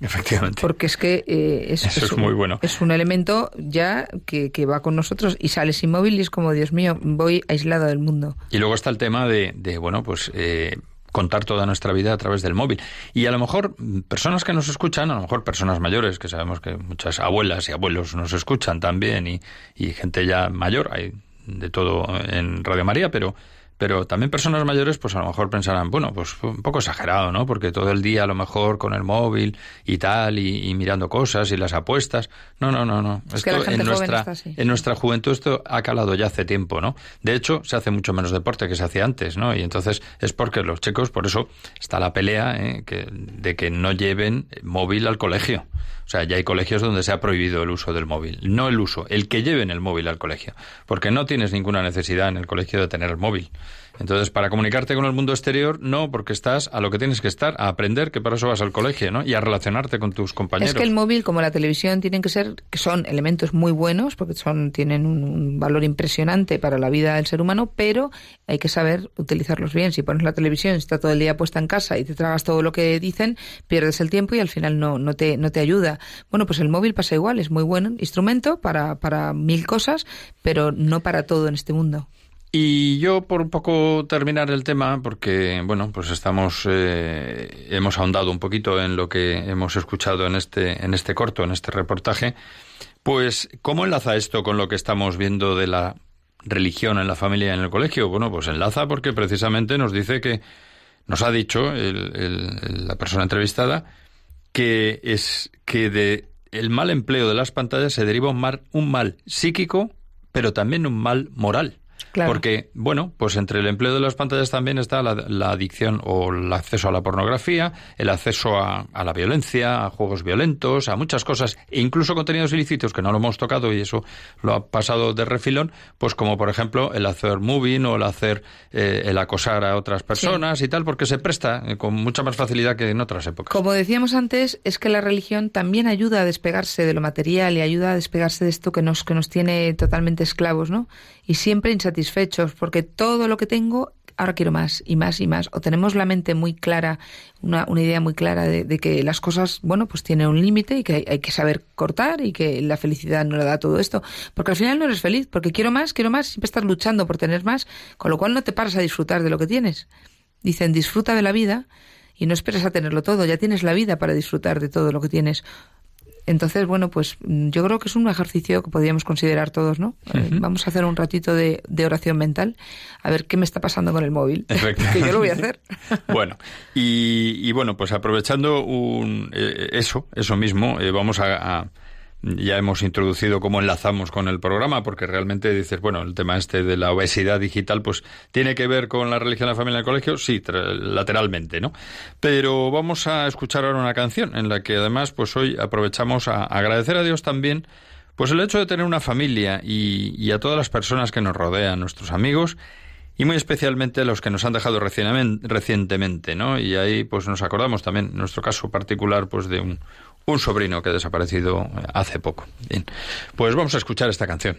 Efectivamente. Porque es que eh, es, Eso es un, muy bueno. es un elemento ya que, que va con nosotros y sales inmóvil y es como, Dios mío, voy aislado del mundo. Y luego está el tema de, de bueno, pues eh, contar toda nuestra vida a través del móvil. Y a lo mejor mm, personas que nos escuchan, a lo mejor personas mayores, que sabemos que muchas abuelas y abuelos nos escuchan también, y, y gente ya mayor, hay de todo en Radio María, pero pero también personas mayores, pues a lo mejor pensarán, bueno, pues un poco exagerado, ¿no? Porque todo el día a lo mejor con el móvil y tal, y, y mirando cosas y las apuestas. No, no, no, no. Es que la gente en, nuestra, está así. en nuestra juventud esto ha calado ya hace tiempo, ¿no? De hecho, se hace mucho menos deporte que se hacía antes, ¿no? Y entonces es porque los chicos, por eso está la pelea ¿eh? que, de que no lleven móvil al colegio. O sea, ya hay colegios donde se ha prohibido el uso del móvil. No el uso, el que lleven el móvil al colegio. Porque no tienes ninguna necesidad en el colegio de tener el móvil. Entonces, para comunicarte con el mundo exterior, no, porque estás a lo que tienes que estar, a aprender, que para eso vas al colegio, ¿no? Y a relacionarte con tus compañeros. Es que el móvil, como la televisión, tienen que ser, que son elementos muy buenos, porque son, tienen un, valor impresionante para la vida del ser humano, pero hay que saber utilizarlos bien. Si pones la televisión, está todo el día puesta en casa y te tragas todo lo que dicen, pierdes el tiempo y al final no, no, te, no te ayuda. Bueno, pues el móvil pasa igual, es muy buen instrumento para, para mil cosas, pero no para todo en este mundo. Y yo, por un poco terminar el tema, porque, bueno, pues estamos, eh, hemos ahondado un poquito en lo que hemos escuchado en este, en este corto, en este reportaje, pues, ¿cómo enlaza esto con lo que estamos viendo de la religión en la familia y en el colegio? Bueno, pues enlaza porque precisamente nos dice que, nos ha dicho la persona entrevistada, que es que de el mal empleo de las pantallas se deriva un mal, un mal psíquico, pero también un mal moral. Claro. Porque, bueno, pues entre el empleo de las pantallas también está la, la adicción o el acceso a la pornografía, el acceso a, a la violencia, a juegos violentos, a muchas cosas, e incluso contenidos ilícitos que no lo hemos tocado y eso lo ha pasado de refilón, pues como por ejemplo el hacer moving o el hacer, eh, el acosar a otras personas y tal, porque se presta eh, con mucha más facilidad que en otras épocas. Como decíamos antes, es que la religión también ayuda a despegarse de lo material y ayuda a despegarse de esto que nos, que nos tiene totalmente esclavos, ¿no? Y siempre insatisfechos, porque todo lo que tengo, ahora quiero más y más y más. O tenemos la mente muy clara, una, una idea muy clara de, de que las cosas, bueno, pues tienen un límite y que hay, hay que saber cortar y que la felicidad no la da todo esto. Porque al final no eres feliz, porque quiero más, quiero más, siempre estás luchando por tener más, con lo cual no te paras a disfrutar de lo que tienes. Dicen, disfruta de la vida y no esperes a tenerlo todo, ya tienes la vida para disfrutar de todo lo que tienes. Entonces, bueno, pues mm, yo creo que es un ejercicio que podríamos considerar todos, ¿no? Eh, vamos a hacer un ratito de, de oración mental, a ver qué me está pasando con el móvil. que yo lo voy a hacer. Bueno, y, y bueno, pues aprovechando un, eh, eso, eso mismo, eh, vamos a, a- ya hemos introducido cómo enlazamos con el programa, porque realmente dices, bueno, el tema este de la obesidad digital, pues tiene que ver con la religión, la familia el colegio, sí, lateralmente, ¿no? Pero vamos a escuchar ahora una canción en la que además, pues hoy aprovechamos a agradecer a Dios también, pues el hecho de tener una familia y, y a todas las personas que nos rodean, nuestros amigos, y muy especialmente los que nos han dejado recientemente, ¿no? Y ahí pues nos acordamos también, en nuestro caso particular, pues de un, un sobrino que ha desaparecido hace poco. Bien, pues vamos a escuchar esta canción.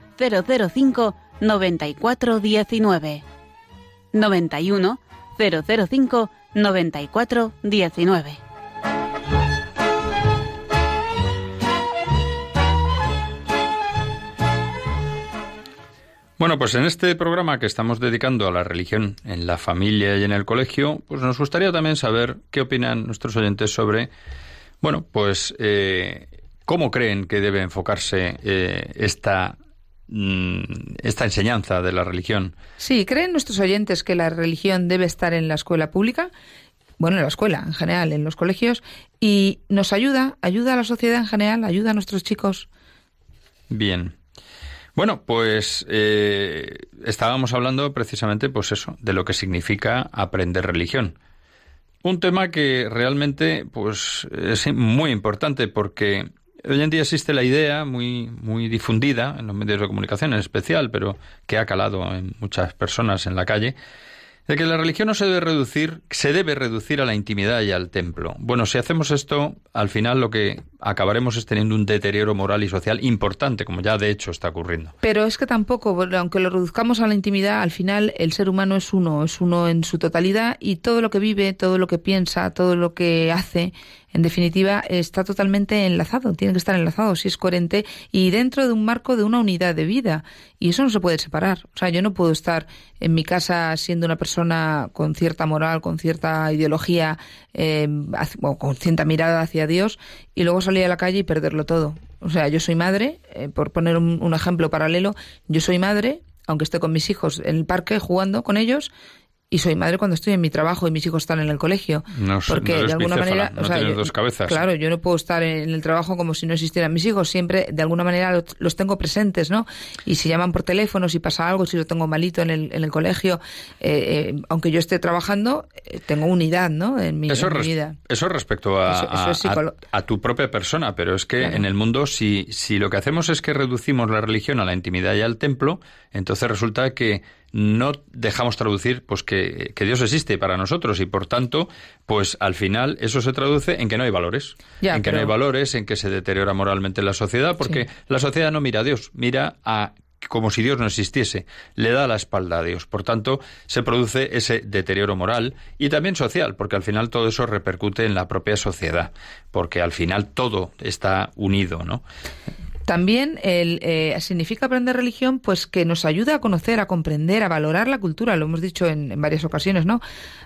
005 9419. 91 005 9419. Bueno, pues en este programa que estamos dedicando a la religión en la familia y en el colegio, pues nos gustaría también saber qué opinan nuestros oyentes sobre, bueno, pues eh, cómo creen que debe enfocarse eh, esta esta enseñanza de la religión. Sí, ¿creen nuestros oyentes que la religión debe estar en la escuela pública? Bueno, en la escuela, en general, en los colegios. ¿Y nos ayuda? ¿Ayuda a la sociedad en general? ¿Ayuda a nuestros chicos? Bien. Bueno, pues eh, estábamos hablando precisamente, pues eso, de lo que significa aprender religión. Un tema que realmente, pues, es muy importante porque hoy en día existe la idea muy, muy difundida en los medios de comunicación en especial, pero que ha calado en muchas personas en la calle, de que la religión no se debe reducir, se debe reducir a la intimidad y al templo. Bueno, si hacemos esto, al final lo que acabaremos teniendo un deterioro moral y social importante, como ya de hecho está ocurriendo. Pero es que tampoco, aunque lo reduzcamos a la intimidad, al final el ser humano es uno, es uno en su totalidad y todo lo que vive, todo lo que piensa, todo lo que hace en definitiva, está totalmente enlazado, tiene que estar enlazado, si es coherente y dentro de un marco de una unidad de vida. Y eso no se puede separar. O sea, yo no puedo estar en mi casa siendo una persona con cierta moral, con cierta ideología, eh, o con cierta mirada hacia Dios y luego salir a la calle y perderlo todo. O sea, yo soy madre, eh, por poner un ejemplo paralelo, yo soy madre, aunque esté con mis hijos en el parque jugando con ellos, y soy madre cuando estoy en mi trabajo y mis hijos están en el colegio. No, porque no de alguna manera, no o dos cabezas. Claro, yo no puedo estar en el trabajo como si no existieran mis hijos, siempre de alguna manera los tengo presentes, ¿no? Y si llaman por teléfono, si pasa algo, si lo tengo malito en el, en el colegio, eh, eh, aunque yo esté trabajando, eh, tengo unidad, ¿no? En mi, eso vida. Eso respecto a, a, tu propia persona, pero es que en el mundo si, si lo que hacemos es que reducimos la religión a la intimidad y al templo, entonces resulta que no dejamos traducir pues que, Dios existe para nosotros y por tanto pues al final eso se traduce en que no hay valores en que no hay valores en que se deteriora moralmente la sociedad porque la sociedad no mira a Dios mira a como si Dios no existiese, le da la espalda a Dios. Por tanto, se produce ese deterioro moral y también social, porque al final todo eso repercute en la propia sociedad, porque al final todo está unido, ¿no? También el, eh, significa aprender religión, pues que nos ayuda a conocer, a comprender, a valorar la cultura, lo hemos dicho en, varias ocasiones, ¿no?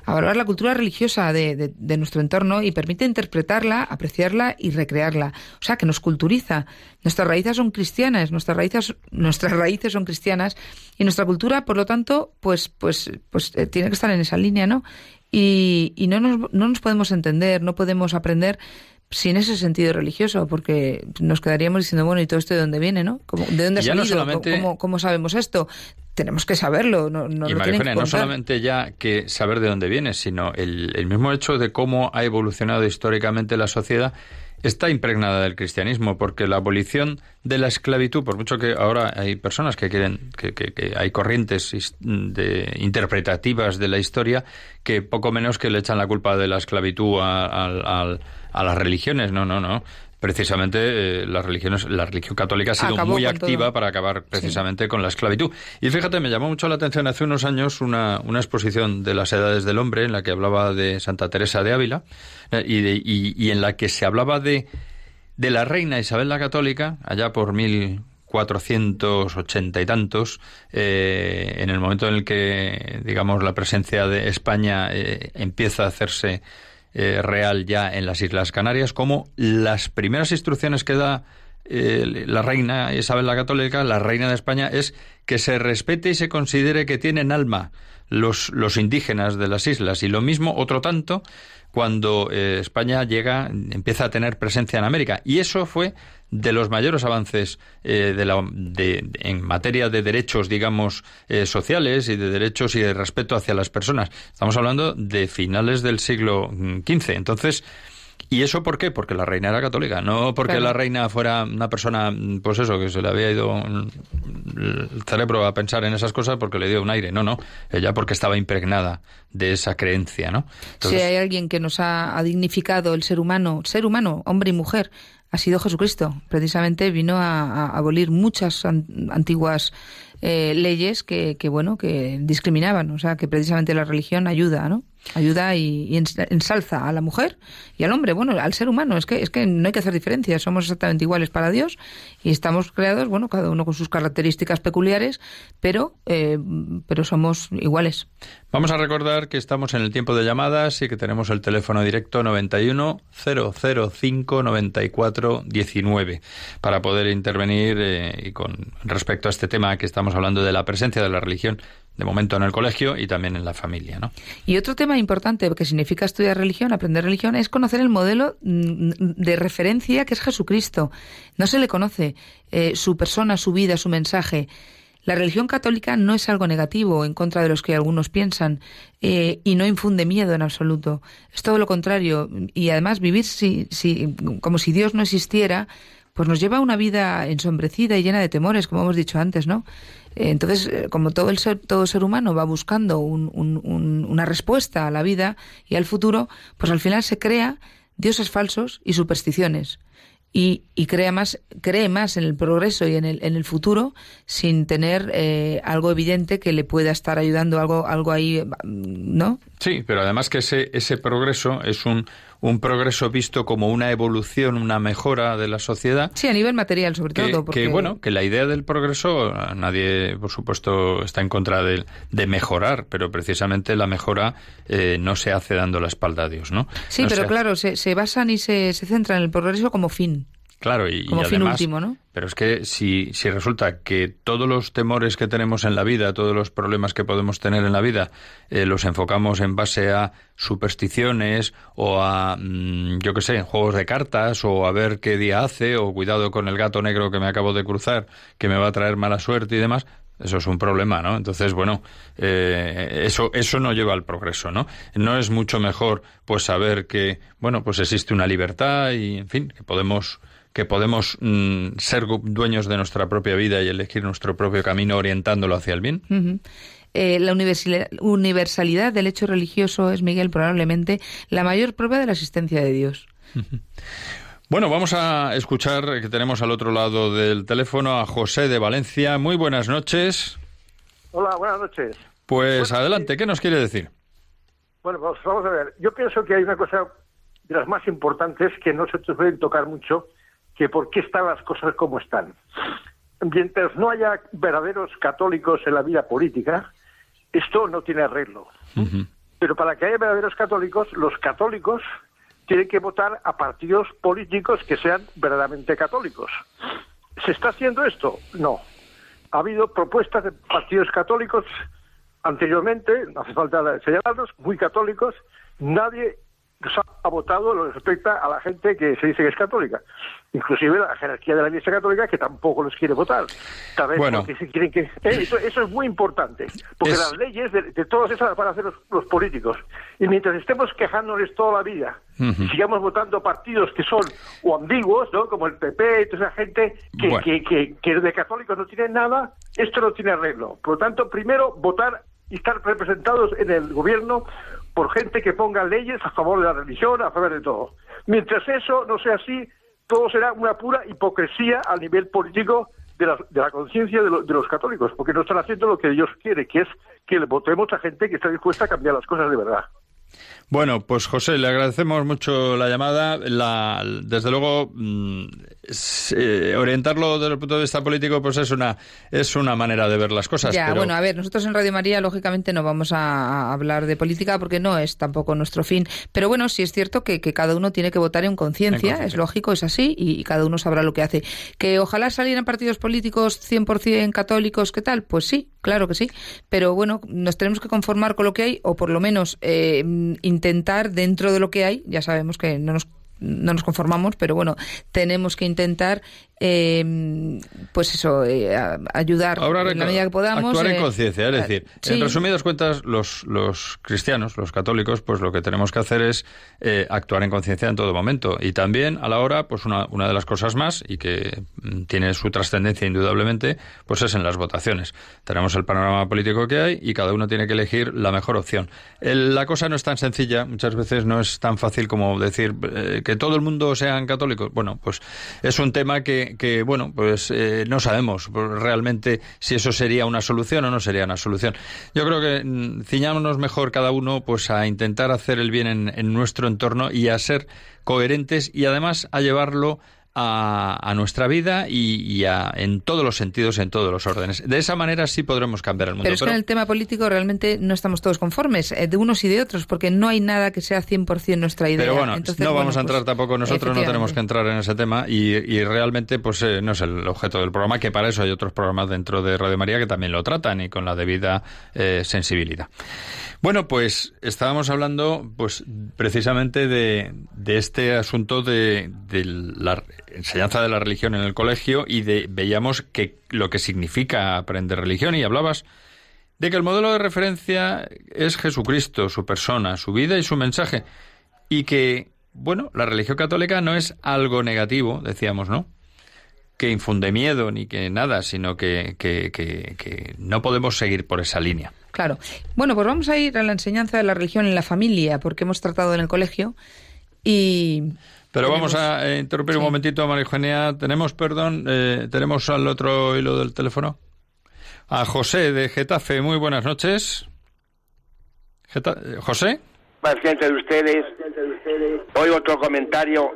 A valorar la cultura religiosa de, de, nuestro entorno y permite interpretarla, apreciarla y recrearla. O sea, que nos culturiza. Nuestras raíces son cristianas, nuestras raíces, nuestras raíces son cristianas y nuestra cultura, por lo tanto, pues, pues, pues eh, tiene que estar en esa línea, ¿no? Y, y no, nos, no nos podemos entender, no podemos aprender sin ese sentido religioso, porque nos quedaríamos diciendo, bueno, ¿y todo esto de dónde viene, no? ¿De dónde ha salido? ¿Cómo, sabemos esto? Tenemos que saberlo. No, no, y no solamente ya que saber de dónde viene, sino el, el mismo hecho de cómo ha evolucionado históricamente la sociedad está impregnada del cristianismo, porque la abolición de la esclavitud, por mucho que ahora hay personas que quieren, que, que, hay corrientes interpretativas de la historia, que poco menos que le echan la culpa de la esclavitud a las religiones. No, no, no precisamente eh, las religiones, la religión católica ha sido muy activa para acabar precisamente con la esclavitud. Y fíjate, me llamó mucho la atención hace unos años una, una exposición de las edades del hombre en la que hablaba de Santa Teresa de Ávila eh, y, y, y, en la que se hablaba de, de la reina Isabel la Católica, allá por mil 1480 y tantos, eh, en el momento en el que, digamos, la presencia de España eh, empieza a hacerse eh, real ya en las Islas Canarias, como las primeras instrucciones que da la reina Isabel la Católica, la reina de España, es que se respete y se considere que tienen alma los, los indígenas de las islas. Y lo mismo, otro tanto, cuando España llega, empieza a tener presencia en América. Y eso fue de los mayores avances eh, de la, de, en materia de derechos, digamos, eh, sociales y de derechos y de respeto hacia las personas. Estamos hablando de finales del siglo XV. Entonces, ¿Y eso por qué? Porque la reina era católica, no porque la reina fuera una persona, pues eso, que se le había ido el cerebro a pensar en esas cosas porque le dio un aire. No, no, ella porque estaba impregnada de esa creencia, ¿no? si hay alguien que nos ha, ha dignificado el ser humano, ser humano, hombre y mujer, ha sido Jesucristo. Precisamente vino a, abolir muchas antiguas eh, leyes que, que, bueno, que discriminaban. O sea, que precisamente la religión ayuda, ¿no? Ayuda y, ensalza a la mujer y al hombre, bueno, al ser humano. Es que, es que no hay que hacer diferencias, somos exactamente iguales para Dios y estamos creados, bueno, cada uno con sus características peculiares, pero, eh, pero somos iguales. Vamos a recordar que estamos en el tiempo de llamadas y que tenemos el teléfono directo 91 005 94 19 para poder intervenir eh, y con respecto a este tema que estamos hablando de la presencia de la religión de momento en el colegio y también en la familia. ¿no? Y otro tema importante que significa estudiar religión, aprender religión, es conocer el modelo mm, de referencia que es Jesucristo. No se le conoce eh, su persona, su vida, su mensaje. La religión católica no es algo negativo en contra de los que algunos piensan eh, y no infunde miedo en absoluto. Es todo lo contrario. Y además vivir si, si, como si Dios no existiera, pues nos lleva a una vida ensombrecida y llena de temores, como hemos dicho antes, ¿no? Entonces, eh, como todo, el ser, todo ser humano va buscando una respuesta a la vida y al futuro, pues al final se crea dioses falsos y supersticiones. Y, y, crea más, cree más en el progreso y en el, en el futuro sin tener eh, algo evidente que le pueda estar ayudando, algo, algo ahí, ¿no? Sí, pero además que ese, ese progreso es un, un progreso visto como una evolución, una mejora de la sociedad. Sí, a nivel material sobre todo. Que bueno, que la idea del progreso, nadie por supuesto está en contra de, de mejorar, pero precisamente la mejora eh, no se hace dando la espalda a Dios, ¿no? Sí, pero claro, se, se basan y se, se centran en el progreso como fin. Claro, y, como fin último, ¿no? Pero es que si, si resulta que todos los temores que tenemos en la vida, todos los problemas que podemos tener en la vida, eh, los enfocamos en base a supersticiones o a, mm, yo qué sé, juegos de cartas o a ver qué día hace o cuidado con el gato negro que me acabo de cruzar, que me va a traer mala suerte y demás, eso es un problema, ¿no? Entonces, bueno, eh, eso, eso no lleva al progreso, ¿no? No es mucho mejor, pues, saber que, bueno, pues existe una libertad y, en fin, que podemos que podemos mm, ser dueños de nuestra propia vida y elegir nuestro propio camino orientándolo hacia el bien. Eh, la universalidad del hecho religioso es, Miguel, probablemente la mayor prueba de la existencia de Dios. Bueno, vamos a escuchar que tenemos al otro lado del teléfono a José de Valencia. Muy buenas noches. Hola, buenas noches. Pues adelante, ¿qué nos quiere decir? Bueno, pues vamos a ver. Yo pienso que hay una cosa de las más importantes que no se pueden tocar mucho que por qué están las cosas como están. Mientras no haya verdaderos católicos en la vida política, esto no tiene arreglo. Pero para que haya verdaderos católicos, los católicos tienen que votar a partidos políticos que sean verdaderamente católicos. ¿Se está haciendo esto? No. Ha habido propuestas de partidos católicos anteriormente, no hace falta señalarlos, muy católicos. Nadie ha votado lo que respecta a la gente que se dice que es católica. Inclusive la jerarquía de la Iglesia Católica que tampoco los quiere votar. bueno. quieren que... Eh, eso, es muy importante, porque las leyes de, todas esas las van a hacer los, políticos. Y mientras estemos quejándoles toda la vida, sigamos votando partidos que son o ambiguos, ¿no? como el PP y toda esa gente que, que, que, que de católicos no tienen nada, esto no tiene arreglo. Por lo tanto, primero votar y estar representados en el gobierno por gente que ponga leyes a favor de la religión, a favor de todo. Mientras eso no sea así, todo será una pura hipocresía a nivel político de la, de la conciencia de, de, los católicos, porque no están haciendo lo que Dios quiere, que es que le votemos a gente que está dispuesta a cambiar las cosas de verdad. Bueno, pues José, le agradecemos mucho la llamada. La, desde luego, mm, eh, orientarlo desde el punto de vista político, pues es una, es una manera de ver las cosas. Ya, bueno, a ver, nosotros en Radio María, lógicamente, no vamos a, hablar de política porque no es tampoco nuestro fin. Pero bueno, sí es cierto que, cada uno tiene que votar en conciencia, es lógico, es así, y, cada uno sabrá lo que hace. Que ojalá salieran partidos políticos 100% católicos, ¿qué tal? Pues sí, claro que sí. Pero bueno, nos tenemos que conformar con lo que hay, o por lo menos eh, intentar, dentro de lo que hay, ya sabemos que no nos no nos conformamos, pero bueno, tenemos que intentar eh, pues eso, eh, ayudar en la medida que podamos. Actuar en eh, conciencia, es decir, en resumidas cuentas, los, los cristianos, los católicos, pues lo que tenemos que hacer es eh, actuar en conciencia en todo momento. Y también a la hora, pues una, una de las cosas más, y que mm, tiene su trascendencia indudablemente, pues es en las votaciones. Tenemos el panorama político que hay y cada uno tiene que elegir la mejor opción. la cosa no es tan sencilla, muchas veces no es tan fácil como decir que todo el mundo sean católicos. Bueno, pues es un tema que que, bueno, pues eh, no sabemos realmente si eso sería una solución o no sería una solución. Yo creo que mm, ciñámonos mejor cada uno pues a intentar hacer el bien en, en nuestro entorno y a ser coherentes y además a llevarlo a, nuestra vida y, en todos los sentidos, en todos los órdenes. De esa manera sí podremos cambiar el mundo. Pero es que en el tema político realmente no estamos todos conformes, eh, de unos y de otros, porque no hay nada que sea 100% nuestra idea. Pero bueno, no vamos a entrar pues, tampoco nosotros, no tenemos que entrar en ese tema y, realmente pues eh, no es el objeto del programa, que para eso hay otros programas dentro de Radio María que también lo tratan y con la debida eh, sensibilidad. Bueno, pues estábamos hablando pues precisamente de, este asunto de, la enseñanza de la religión en el colegio y de, veíamos que lo que significa aprender religión y hablabas de que el modelo de referencia es Jesucristo, su persona, su vida y su mensaje y que, bueno, la religión católica no es algo negativo, decíamos, ¿no? que infunde miedo ni que nada, sino que, que, que, no podemos seguir por esa línea. Claro. Bueno, pues vamos a ir a la enseñanza de la religión en la familia, porque hemos tratado en el colegio y... Pero vamos a eh, interrumpir un momentito, María Eugenia. Tenemos, perdón, eh, tenemos al otro hilo del teléfono. A José de Getafe. Muy buenas noches. Eh, José. Paciente de ustedes. Hoy otro comentario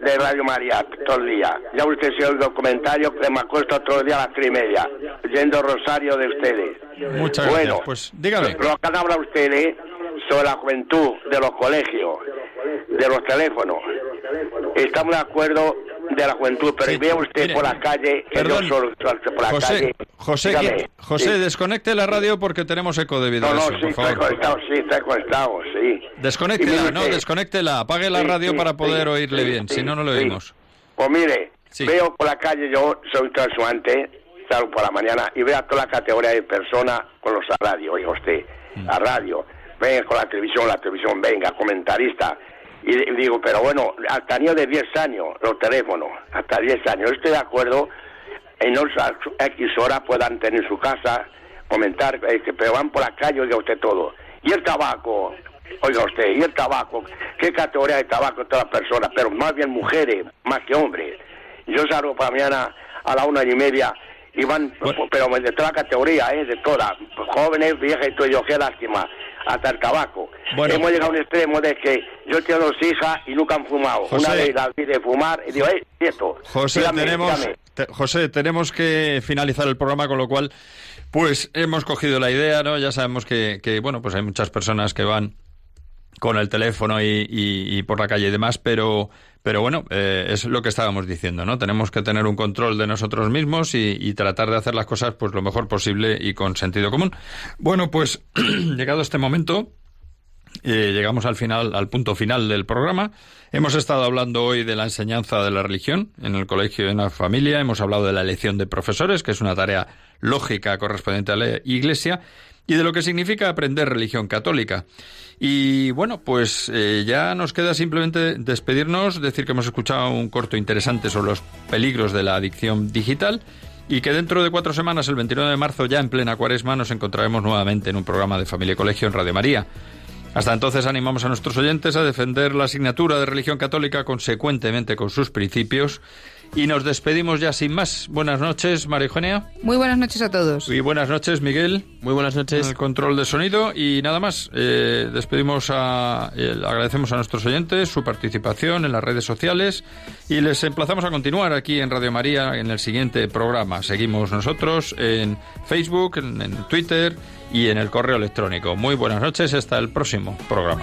de Radio María todo el día. Ya usted se oído comentario que me acuesto todo el día a las tres y media, yendo Rosario de ustedes. Muchas bueno, gracias. Pues dígame. Lo que han hablado ustedes sobre la juventud de los colegios, de los teléfonos. Estamos de acuerdo de la juventud, pero vea usted por la calle, perdón, por la José, calle. José, José desconecte la radio porque tenemos eco debido no, a eso, no, sí, está conectado, sí, está conectado, sí. Desconéctela, no, desconéctela, apague la radio para poder oírle bien, si no, no lo oímos. Pues mire, veo por la calle, yo soy transuante, salgo por la mañana y veo a toda la categoría de personas con los a radio, oiga usted, la mm. radio, venga con la televisión, la televisión, venga, comentarista, y digo, pero bueno, hasta niños de 10 años, los teléfonos, hasta 10 años. estoy de acuerdo en los X horas puedan tener su casa, comentar, eh, pero van por la calle, oiga usted todo. Y el tabaco, oiga usted, y el tabaco, qué categoría de tabaco todas las personas, pero más bien mujeres, más que hombres. Yo salgo para mañana a la una y media y van, pero de toda la categoría, ¿eh? de todas, jóvenes, viejas y todo, yo, qué lástima hasta el tabaco. Hemos llegado a un extremo de que yo tengo dos hijas y nunca han fumado. Una de las de fumar y digo, ¡eh, esto! José, tenemos, José, tenemos que finalizar el programa, con lo cual, pues hemos cogido la idea, ¿no? Ya sabemos que, que bueno, pues hay muchas personas que van con el teléfono y, por la calle y demás, pero, pero bueno, eh, es lo que estábamos diciendo, ¿no? Tenemos que tener un control de nosotros mismos y, tratar de hacer las cosas pues lo mejor posible y con sentido común. Bueno, pues llegado este momento, eh, llegamos al final, al punto final del programa. Hemos estado hablando hoy de la enseñanza de la religión en el colegio y en la familia. Hemos hablado de la elección de profesores, que es una tarea lógica correspondiente a la Iglesia, y de lo que significa aprender religión católica. Y bueno, pues eh, ya nos queda simplemente despedirnos, decir que hemos escuchado un corto interesante sobre los peligros de la adicción digital y que dentro de cuatro semanas, el 29 de marzo, ya en plena cuaresma, nos encontraremos nuevamente en un programa de Familia y Colegio en Radio María. Hasta entonces animamos a nuestros oyentes a defender la asignatura de religión católica consecuentemente con sus principios Y nos despedimos ya sin más. Buenas noches, María Eugenia. Muy buenas noches a todos. Y buenas noches, Miguel. Muy buenas noches. El control de sonido. Y nada más, eh, despedimos a. eh, agradecemos a nuestros oyentes su participación en las redes sociales y les emplazamos a continuar aquí en Radio María en el siguiente programa. Seguimos nosotros en Facebook, en, en Twitter y en el correo electrónico. Muy buenas noches, hasta el próximo programa.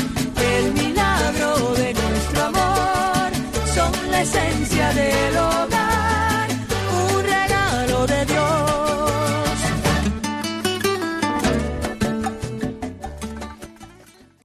esencia de lo